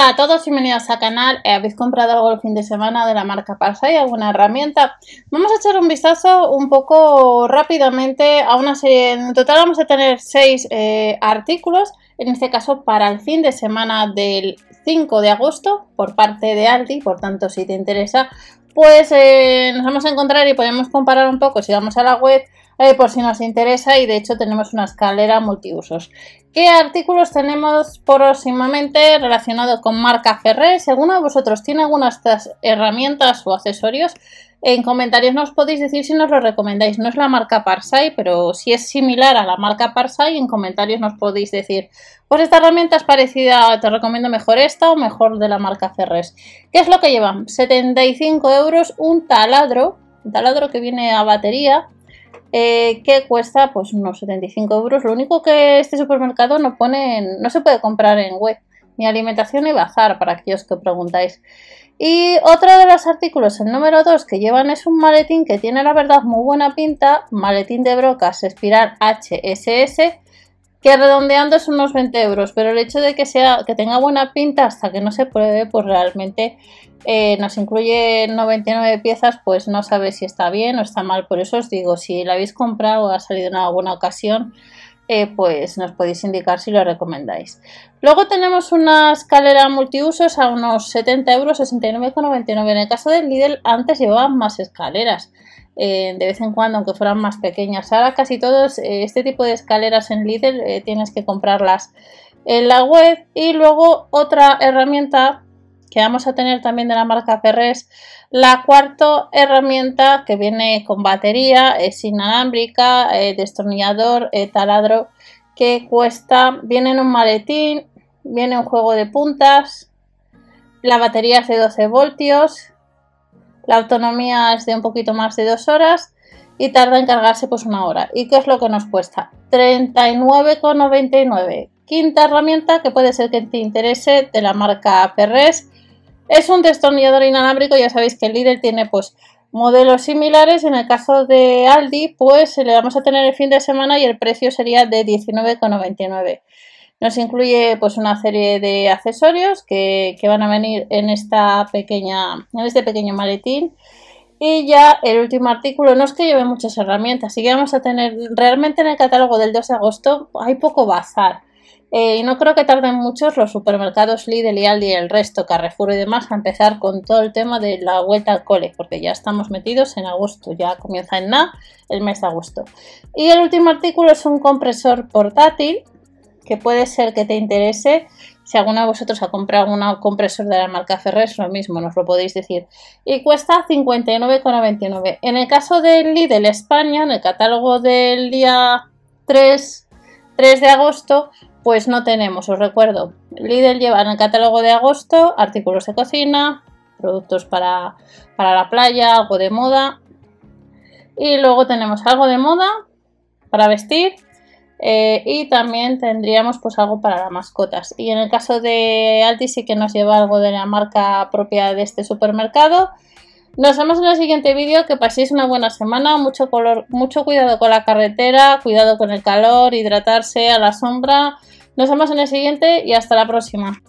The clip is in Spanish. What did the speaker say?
Hola a todos, bienvenidos al canal. Eh, ¿Habéis comprado algo el fin de semana de la marca Parsai? ¿Alguna herramienta? Vamos a echar un vistazo un poco rápidamente a una serie. En total vamos a tener seis eh, artículos, en este caso para el fin de semana del 5 de agosto por parte de Aldi. Por tanto, si te interesa, pues eh, nos vamos a encontrar y podemos comparar un poco si vamos a la web eh, por si nos interesa y de hecho tenemos una escalera multiusos. ¿Qué artículos tenemos próximamente relacionados con marca Ferrer? Si alguno de vosotros tiene algunas de estas herramientas o accesorios, en comentarios nos podéis decir si nos lo recomendáis. No es la marca Parsai, pero si es similar a la marca Parsai, en comentarios nos podéis decir, pues esta herramienta es parecida, te recomiendo mejor esta o mejor de la marca Ferres. ¿Qué es lo que llevan? 75 euros un taladro, un taladro que viene a batería, eh, que cuesta pues unos 75 euros. Lo único que este supermercado no pone, no se puede comprar en web, ni alimentación ni bazar, para aquellos que preguntáis. Y otro de los artículos, el número 2 que llevan es un maletín que tiene la verdad muy buena pinta, maletín de brocas espiral HSS, que redondeando es unos 20 euros, pero el hecho de que sea que tenga buena pinta hasta que no se pruebe, pues realmente eh, nos incluye 99 piezas, pues no sabe si está bien o está mal. Por eso os digo, si la habéis comprado o ha salido en alguna ocasión, eh, pues nos podéis indicar si lo recomendáis. Luego tenemos una escalera multiusos a unos 70 euros, 69,99. En el caso del Lidl, antes llevaban más escaleras. Eh, de vez en cuando, aunque fueran más pequeñas. Ahora casi todos este tipo de escaleras en Lidl tienes que comprarlas en la web. Y luego otra herramienta que vamos a tener también de la marca Ferres. La cuarta herramienta que viene con batería, es inalámbrica, eh, destornillador, eh, taladro, que cuesta, viene en un maletín, viene un juego de puntas, la batería es de 12 voltios, la autonomía es de un poquito más de 2 horas y tarda en cargarse pues una hora. ¿Y qué es lo que nos cuesta? 39,99. Quinta herramienta que puede ser que te interese de la marca Ferres es un destornillador inalámbrico, ya sabéis que el Lidl tiene pues modelos similares. En el caso de Aldi, pues le vamos a tener el fin de semana y el precio sería de 19,99. Nos incluye pues una serie de accesorios que, van a venir en esta pequeña, en este pequeño maletín. Y ya el último artículo, no es que lleve muchas herramientas, sí que vamos a tener realmente en el catálogo del 2 de agosto hay poco bazar. Eh, y no creo que tarden muchos los supermercados Lidl y Aldi y el resto, Carrefour y demás, a empezar con todo el tema de la vuelta al cole, porque ya estamos metidos en agosto, ya comienza en nada el mes de agosto. Y el último artículo es un compresor portátil, que puede ser que te interese. Si alguno de vosotros ha comprado un compresor de la marca Ferres, lo mismo, nos lo podéis decir. Y cuesta 59,99. En el caso del Lidl España, en el catálogo del día 3, 3 de agosto, pues no tenemos, os recuerdo, Lidl lleva en el catálogo de agosto artículos de cocina, productos para, la playa, algo de moda. Y luego tenemos algo de moda para vestir eh, y también tendríamos pues algo para las mascotas. Y en el caso de Aldi sí que nos lleva algo de la marca propia de este supermercado. Nos vemos en el siguiente vídeo, que paséis una buena semana, mucho, color, mucho cuidado con la carretera, cuidado con el calor, hidratarse a la sombra. Nos vemos en el siguiente y hasta la próxima.